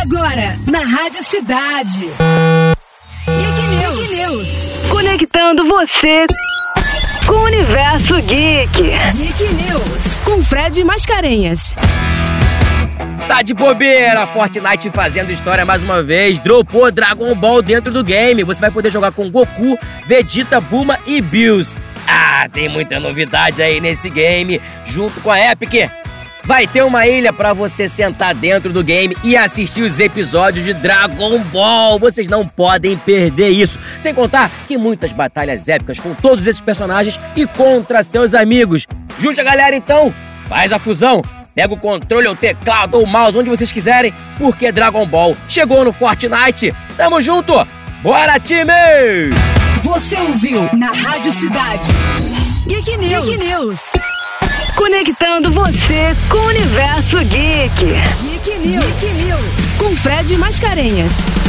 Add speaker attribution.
Speaker 1: Agora, na Rádio Cidade. Geek News. Geek News.
Speaker 2: Conectando você com o universo geek.
Speaker 1: Geek News. Com Fred Mascarenhas.
Speaker 3: Tá de bobeira, Fortnite fazendo história mais uma vez. Dropou Dragon Ball dentro do game. Você vai poder jogar com Goku, Vegeta, Bulma e Bills. Ah, tem muita novidade aí nesse game, junto com a Epic. Vai ter uma ilha para você sentar dentro do game e assistir os episódios de Dragon Ball. Vocês não podem perder isso. Sem contar que muitas batalhas épicas com todos esses personagens e contra seus amigos. Junte a galera então, faz a fusão. Pega o controle, o teclado ou o mouse, onde vocês quiserem, porque Dragon Ball chegou no Fortnite. Tamo junto! Bora, time!
Speaker 1: Você ouviu na Rádio Cidade. Geek News. Geek News.
Speaker 2: Conectando você com o universo geek.
Speaker 1: Geek News. Geek News. Com Fred Mascarenhas.